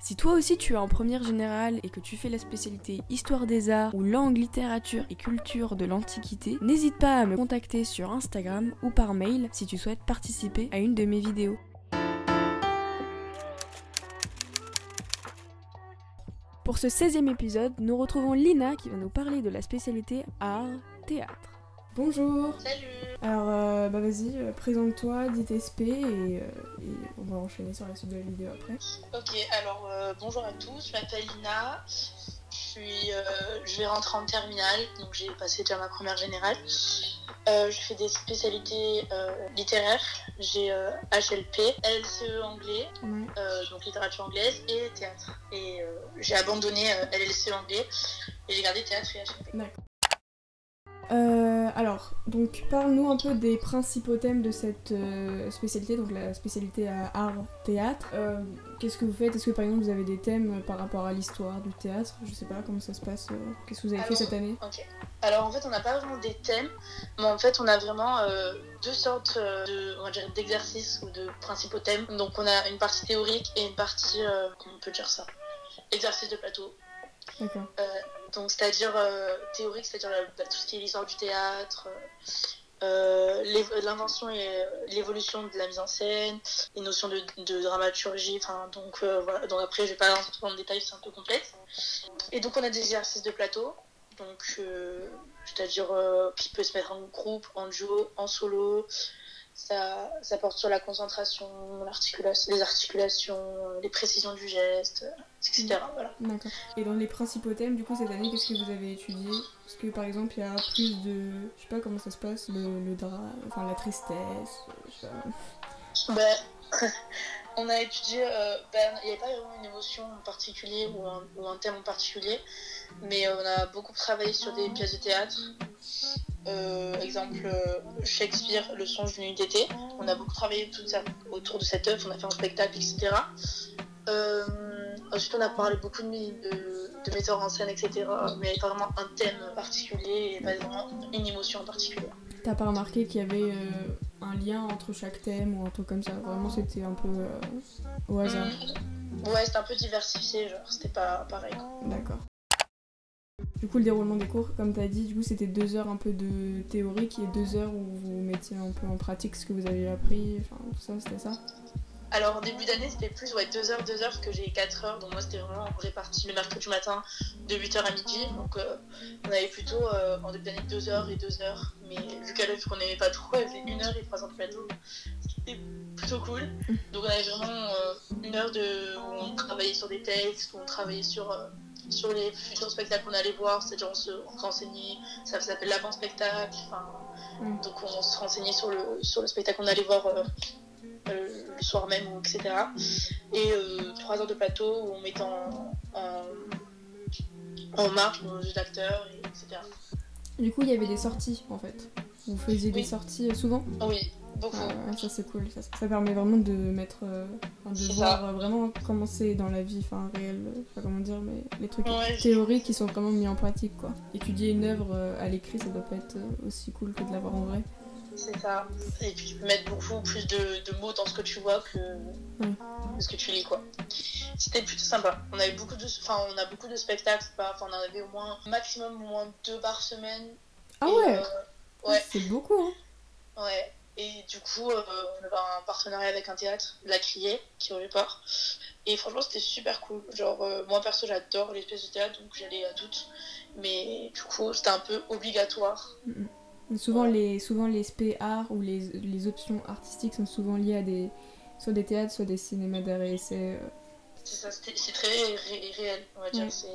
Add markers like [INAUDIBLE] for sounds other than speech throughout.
Si toi aussi tu es en première générale et que tu fais la spécialité Histoire des Arts ou Langue, Littérature et Culture de l'Antiquité, n'hésite pas à me contacter sur Instagram ou par mail si tu souhaites participer à une de mes vidéos. Pour ce 16e épisode, nous retrouvons Lina qui va nous parler de la spécialité Art-Théâtre. Bonjour Salut Alors, euh, bah vas-y, euh, présente-toi, dis tes SP et, euh, et on va enchaîner sur la suite de la vidéo après. Ok, alors euh, bonjour à tous, je m'appelle Lina, je, suis, euh, je vais rentrer en terminale, donc j'ai passé déjà ma première générale. Je fais des spécialités littéraires, j'ai HLP, LCE anglais, Ouais. donc littérature anglaise, et théâtre. Et j'ai abandonné LLCE anglais et j'ai gardé théâtre et HLP. Euh, alors, donc parle-nous un peu des principaux thèmes de cette euh, spécialité, donc la spécialité à art-théâtre. Euh, Qu'est-ce que vous faites? Est-ce que par exemple vous avez des thèmes par rapport à l'histoire du théâtre? Je sais pas comment ça se passe. Qu'est-ce que vous avez fait cette année? Alors en fait, on n'a pas vraiment des thèmes, mais en fait, on a vraiment deux sortes de, d'exercices ou de principaux thèmes. Donc on a une partie théorique et une partie, comment on peut dire ça, exercice de plateau. D'accord. Donc c'est-à-dire euh, théorique, c'est-à-dire euh, bah, tout ce qui est l'histoire du théâtre, euh, l'invention et l'évolution de la mise en scène, les notions de, de dramaturgie. Enfin donc voilà. Donc après, je vais pas rentrer dans le détail, c'est un peu complexe. Et donc on a des exercices de plateau. Donc, c'est-à-dire qui peut se mettre en groupe, en duo, en solo. Ça, ça porte sur la concentration, les articulations, les précisions du geste, etc. Voilà. D'accord. Et dans les principaux thèmes, du coup, cette année, qu'est-ce que vous avez étudié? Parce que par exemple, il y a plus de. Je sais pas comment ça se passe, le, le drame, enfin la tristesse, je sais pas. Ben, [LAUGHS] on a étudié, euh, ben, il n'y avait pas vraiment une émotion en particulier ou un, ou un thème en particulier, mais on a beaucoup travaillé sur des pièces de théâtre. Euh, exemple, euh, Shakespeare, Le songe d'une nuit d'été. On a beaucoup travaillé tout ça, autour de cette œuvre, on a fait un spectacle, etc. Euh, ensuite, on a parlé beaucoup de, de, de metteurs en scène, etc. Mais pas vraiment un thème particulier et pas vraiment une émotion en particulier. T'as pas remarqué qu'il y avait euh, un lien entre chaque thème ou un truc comme ça? Vraiment, c'était un peu euh, au hasard. Mm. Ouais, c'était un peu diversifié, genre, c'était pas pareil. D'accord. Du coup, le déroulement des cours, comme tu as dit, du coup, c'était deux heures un peu de théorique et deux heures où vous mettiez un peu en pratique ce que vous avez appris, enfin tout ça, c'était ça? Alors, en début d'année, c'était plus ouais, 2 heures, 2 heures, parce que j'ai 4 heures, donc moi, c'était vraiment réparti le mercredi matin de 8h à midi. Donc, euh, on avait plutôt euh, en début d'année 2 heures et 2 heures, mais vu qu'à l'œuvre qu'on n'aimait pas trop, elle faisait 1 heure et 3 heures de plateau, ce qui était plutôt cool. Donc, on avait vraiment euh, une heure de, où on travaillait sur des textes, où on travaillait sur. Sur les futurs spectacles qu'on allait voir, c'est-à-dire on se renseignait, ça s'appelle l'avant-spectacle, enfin, Mm. donc on se renseignait sur le, sur le spectacle qu'on allait voir euh, euh, le soir même, ou etc. Et euh, trois heures de plateau où on met en, en, en marche nos jeux d'acteurs, et etc. Du coup, il y avait des sorties en fait. Vous faisiez des sorties souvent? Oui, Ah Ça, c'est cool. Ça, ça permet vraiment de mettre. euh, enfin, de voir ça. euh, vraiment comment c'est dans la vie, enfin réel, euh, je sais pas comment dire, mais les trucs Ouais, théoriques qui sont vraiment mis en pratique quoi. Étudier une œuvre euh, à l'écrit, ça doit pas être aussi cool que de l'avoir en vrai. C'est ça. Et puis tu peux mettre beaucoup plus de, de mots dans ce que tu vois que, que ce que tu lis, quoi. C'était plutôt sympa. On avait beaucoup de, enfin, on a beaucoup de spectacles. Enfin, on en avait au moins maximum au moins deux par semaine. Ah Et, ouais euh, ouais. C'est beaucoup hein Ouais. Et du coup, euh, on avait un partenariat avec un théâtre, La Criée, qui est au Vieux-Port. Et franchement, c'était super cool. Genre, euh, moi perso, j'adore les pièces de théâtre, donc j'allais à toutes. Mais du coup, c'était un peu obligatoire. Mais Souvent, Ouais. les, souvent les ou les, les options artistiques sont souvent liées à des, soit des théâtres, soit des cinémas d'art et essai. euh, C'est ça, c'est très ré- réel, on va dire. Ouais. C'est,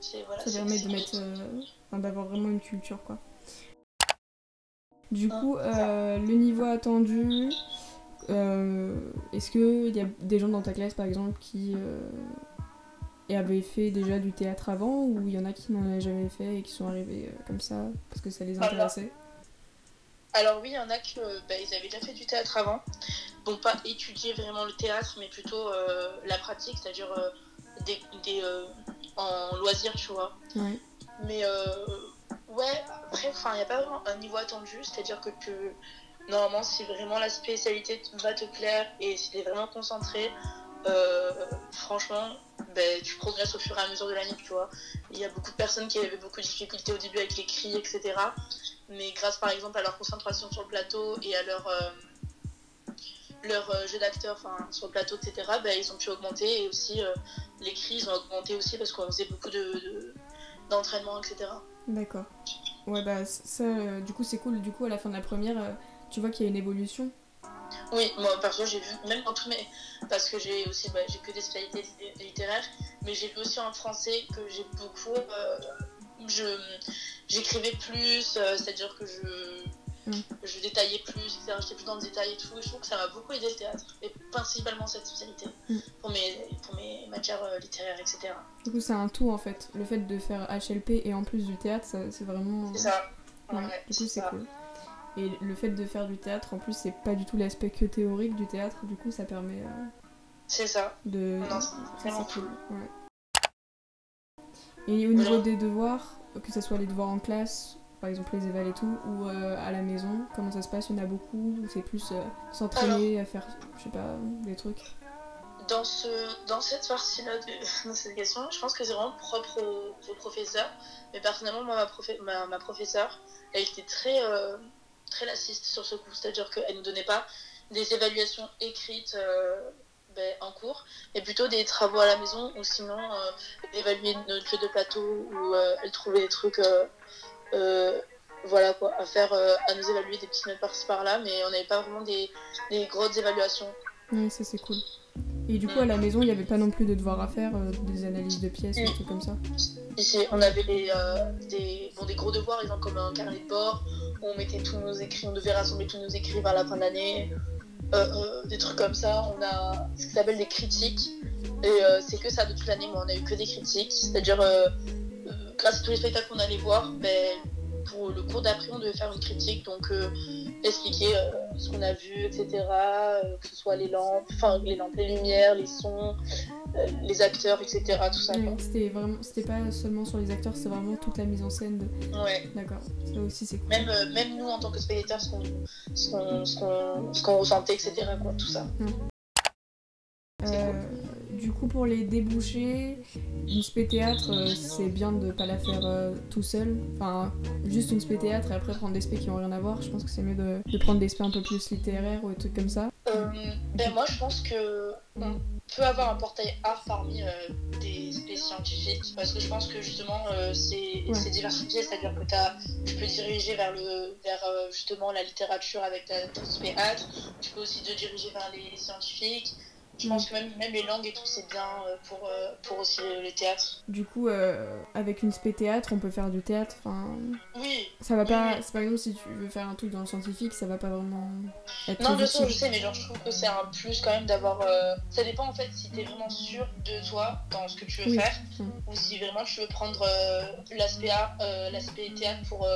c'est, voilà, Ça permet de mettre, euh, d'avoir vraiment une culture quoi. Du Ah, coup, euh, le niveau attendu, euh, est-ce qu'il y a des gens dans ta classe, par exemple, qui avaient fait déjà du théâtre avant, ou il y en a qui n'en avaient jamais fait et qui sont arrivés comme ça parce que ça les intéressait? Alors oui, il y en a qui bah, ils avaient déjà fait du théâtre avant. Bon, pas étudier vraiment le théâtre, mais plutôt la pratique, c'est-à-dire des, des en loisirs, tu vois. Ouais. Mais ouais, après, il n'y a pas vraiment un niveau attendu, c'est-à-dire que normalement, si vraiment la spécialité va te plaire et si tu es vraiment concentré, euh, franchement, ben, tu progresses au fur et à mesure de l'année, tu vois. Il y a beaucoup de personnes qui avaient beaucoup de difficultés au début avec les cris, etc. Mais grâce, par exemple, à leur concentration sur le plateau et à leur, euh, leur euh, jeu d'acteur sur le plateau, etc., ben, ils ont pu augmenter. Et aussi, les cris, ils ont augmenté aussi parce qu'on faisait beaucoup d'entraînement, de, etc. D'accord. Ouais, bah ça, euh, du coup, c'est cool. Du coup, à la fin de la première, euh, tu vois qu'il y a une évolution. Oui, moi perso, j'ai vu, même tous mes. Parce que j'ai aussi, bah, j'ai que des spécialités littéraires, mais j'ai vu aussi en français que j'ai beaucoup. Euh, j'écrivais plus, c'est-à-dire que je Mm. Je détaillais plus, etc. J'étais plus dans le détail et tout. je trouve que ça m'a beaucoup aidé le théâtre. Et principalement cette spécialité. Mm. Pour, mes, pour mes matières euh, littéraires, etc. Du coup, c'est un tout en fait. Le fait de faire HLP et en plus du théâtre, c'est vraiment. C'est ça. Ouais, du coup, c'est cool. Et le fait de faire du théâtre, en plus, c'est pas du tout l'aspect que théorique du théâtre. Du coup, ça permet. Euh, c'est ça. De. c'est cool. Et au niveau des devoirs, que ce soit les devoirs en classe par exemple les évals et tout, ou euh, à la maison Comment ça se passe? Il y en a beaucoup Ou c'est plus euh, s'entraîner à faire, je sais pas, des trucs dans, ce, dans cette partie-là de, [LAUGHS] cette question, je pense que c'est vraiment propre aux, professeurs. Mais personnellement, moi, ma, ma, professeure, elle était très, euh, très lassiste sur ce coup. C'est-à-dire qu'elle ne nous donnait pas des évaluations écrites ben, en cours, mais plutôt des travaux à la maison ou sinon évaluer notre jeu de plateau ou elle trouvait des trucs euh, voilà quoi, à faire, euh, à nous évaluer des petites notes par-ci par-là, mais on n'avait pas vraiment des, des, grosses évaluations. Oui, ça c'est cool. Et du coup, à la maison, il n'y avait pas non plus de devoirs à faire, euh, des analyses de pièces, des trucs comme ça? Ici, on avait des, des, bon, des gros devoirs, exemple comme un carnet de bord, où on mettait tous nos écrits, on devait rassembler tous nos écrits vers la fin de l'année, des trucs comme ça. On a ce qui s'appelle des critiques, et c'est que ça de toute l'année, mais on a eu que des critiques, c'est-à-dire grâce à tous les spectacles qu'on allait voir, ben, pour le cours d'après, on devait faire une critique, donc euh, expliquer euh, ce qu'on a vu, etc. Euh, que ce soit les lampes, enfin les lampes, les lumières, les sons, les acteurs, etc. Tout ça. c'était vraiment, c'était pas seulement sur les acteurs, c'est vraiment toute la mise en scène. De... Ouais. D'accord. Ça aussi c'est cool. Même, même nous en tant que spectateurs, ce qu'on, ressentait, etc. Quoi, tout ça. Coup, pour les déboucher, une spé théâtre, euh, c'est bien de pas la faire euh, tout seul. Enfin, juste une spé théâtre et après prendre des spé qui ont rien à voir. Je pense que c'est mieux de, prendre des spé un peu plus littéraires ou des trucs comme ça. Euh, ben moi, je pense que on peut avoir un portail art parmi des spé scientifiques parce que je pense que justement c'est diversifié, c'est-à-dire que as, tu peux diriger vers le vers justement la littérature avec ta, ta spé art. Tu peux aussi te diriger vers les scientifiques. Je pense que même, même, les langues et tout, c'est bien euh, pour, euh, pour aussi le théâtre. Du coup, euh, avec une spé théâtre, on peut faire du théâtre. Enfin, oui. Ça va pas. C'est par exemple si tu veux faire un truc dans le scientifique, ça va pas vraiment être. Non, bien sûr, je sais, mais genre, je trouve que c'est un plus quand même d'avoir. Ça dépend en fait si t'es vraiment sûr de toi dans ce que tu veux faire, ou si vraiment tu veux prendre l'aspect l'aspect théâtre pour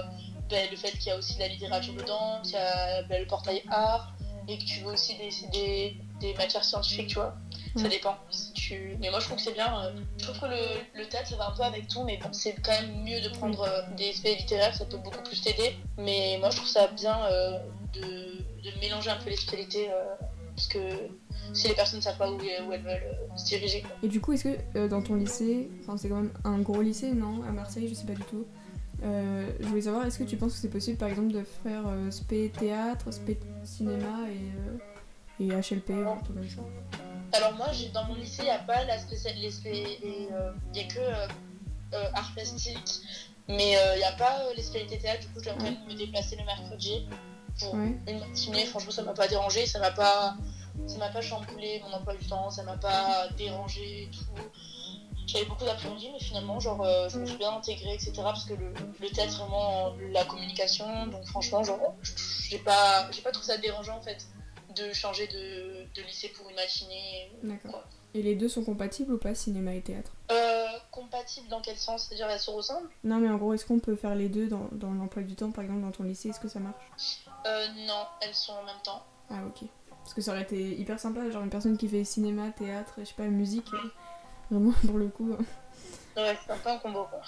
ben, le fait qu'il y a aussi de la littérature dedans, qu'il y a ben, le portail art, et que tu veux aussi des, des matières scientifiques, tu vois. Ça dépend. Si tu... Mais moi, je trouve que c'est bien. Euh, je trouve que le, le théâtre, ça va un peu avec tout, mais bon, c'est quand même mieux de prendre euh, des aspects littéraires, ça peut beaucoup plus t'aider. Mais moi, je trouve ça bien euh, de, de, mélanger un peu les spécialités, parce que si les personnes ne savent pas où, où elles veulent se diriger. Et du coup, est-ce que dans ton lycée, enfin, c'est quand même un gros lycée, non? À Marseille, je sais pas du tout. Je voulais savoir, est-ce que tu penses que c'est possible par exemple de faire spé théâtre, spé cinéma et et HLP Alors moi, dans mon lycée, il n'y a pas la spéciale, les, il euh, y a que euh, euh, art plastique, mais il n'y a pas les spécialités théâtre. Du coup, j'ai envie de me déplacer le mercredi pour une matinée. Franchement, ça m'a pas dérangé, ça m'a pas, ça m'a pas chamboulé mon emploi du temps, ça m'a pas dérangé et tout. J'avais beaucoup d'appréhension, mais finalement, genre, je me suis bien intégrée, etc. Parce que le, le théâtre, vraiment la communication. Donc, franchement, genre, j'ai pas, j'ai pas trouvé ça dérangeant en fait de changer de, de lycée pour une matinée. D'accord. Et les deux sont compatibles ou pas, cinéma et théâtre? Euh, compatible dans quel sens? C'est-à-dire elles se ressemblent? Non, mais en gros, est-ce qu'on peut faire les deux dans, dans l'emploi du temps, par exemple, dans ton lycée? Est-ce que ça marche? Euh, Non, elles sont en même temps. Ah, ok. Parce que ça aurait été hyper sympa, genre une personne qui fait cinéma, théâtre, je sais pas, musique. euh, Vraiment, pour le coup. euh. Ouais, c'est un peu un combo quoi.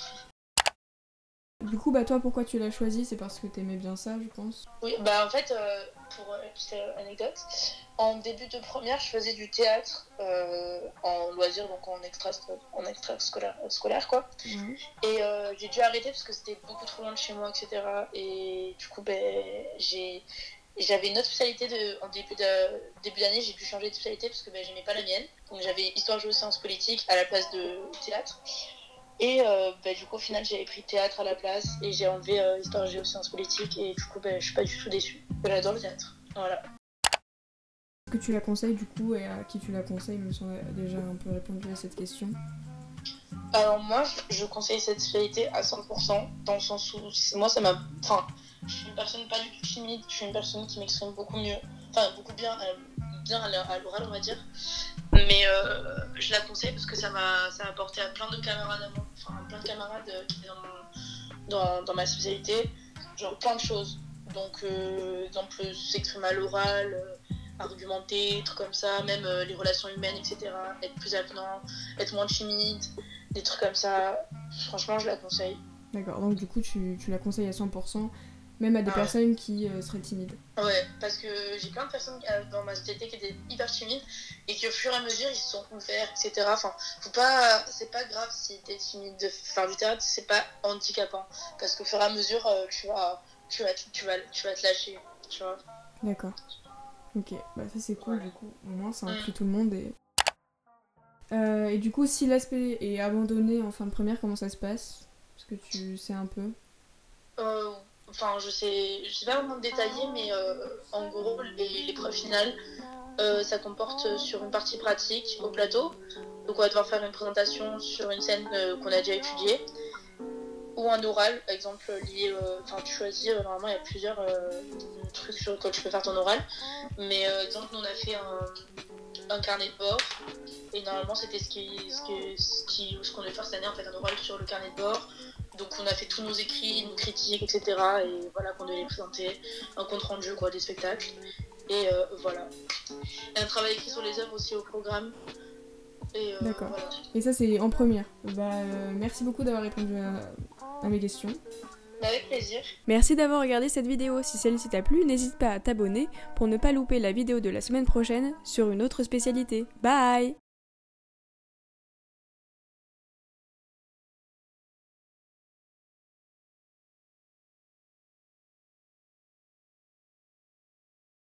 Du coup, bah toi, pourquoi tu l'as choisi? C'est parce que t'aimais bien ça, je pense. Oui, bah en fait, euh, pour euh, une petite euh, anecdote, en début de première, je faisais du théâtre euh, en loisir, donc en extra, en extra scolaire, scolaire quoi. Et euh, j'ai dû arrêter parce que c'était beaucoup trop loin de chez moi, etc. Et du coup, ben, j'ai j'avais une autre spécialité de, en début de- début d'année, j'ai dû changer de spécialité parce que ben, j'aimais pas la mienne. Donc j'avais histoire géo sciences politiques à la place de théâtre. Et euh, ben, du coup, au final, j'avais pris théâtre à la place et j'ai enlevé euh, histoire géo sciences politiques. Et du coup, ben, je suis pas du tout déçue. J'adore le théâtre. Voilà. Est-ce que tu la conseilles du coup et à qui tu la conseilles, même si on a déjà un peu répondu à cette question Alors moi, je- conseille cette spécialité à 100%, dans le sens où moi, ça m'a... Enfin, je suis une personne pas du tout timide, je suis une personne qui m'exprime beaucoup mieux, enfin beaucoup bien, euh, bien à l'o- à l'oral, on va dire. Mais euh, je la conseille parce que ça m'a ça apporté à plein de camarades à enfin plein de camarades euh, qui étaient dans, dans, dans ma spécialité, genre plein de choses. Donc, exemple, s'exprimer à l'oral, euh, argumenter, trucs comme ça, même les relations humaines, etc. Être plus avenant, être moins timide, des trucs comme ça. Franchement, je la conseille. D'accord, donc du coup, tu, tu la conseilles à 100%, même à des Ah ouais. personnes qui euh, seraient timides. Ouais, parce que j'ai plein de personnes euh, dans ma société qui étaient hyper timides et qui au fur et à mesure ils se sont ouverts, etc. Enfin, faut pas, c'est pas grave si t'es timide de faire du théâtre, c'est pas handicapant parce qu'au fur et à mesure euh, tu vas, tu vas, tu vas, tu vas te lâcher, tu vois. D'accord. Ok, bah ça c'est cool Ouais. du coup. Au moins ça Mm. inclut tout le monde et. Euh, et du coup, si l'aspect est abandonné en fin de première, comment ça se passe? Parce que tu sais un peu? Euh, Enfin, je sais, je sais pas vraiment détailler, mais euh, en gros, l'épreuve finale, euh, ça comporte sur une partie pratique au plateau. Donc, on va devoir faire une présentation sur une scène euh, qu'on a déjà étudiée. Ou un oral, par exemple, lié. euh, Enfin, tu choisis, euh, normalement, il y a plusieurs euh, trucs sur lesquels tu peux faire ton oral. Mais, euh, exemple, nous, on a fait un, carnet de bord. Et normalement, c'était ce ce qui- ce qu'on devait faire cette année, en fait, un oral sur le carnet de bord. Donc on a fait tous nos écrits, nos critiques, etc. Et voilà qu'on devait les présenter, un compte rendu quoi, des spectacles. Et euh, voilà. Et un travail écrit sur les œuvres aussi au programme. Et euh, D'accord. voilà. Et ça c'est en première. Bah euh, merci beaucoup d'avoir répondu à, à mes questions. Mais avec plaisir. Merci d'avoir regardé cette vidéo. Si celle-ci t'a plu, n'hésite pas à t'abonner pour ne pas louper la vidéo de la semaine prochaine sur une autre spécialité. Bye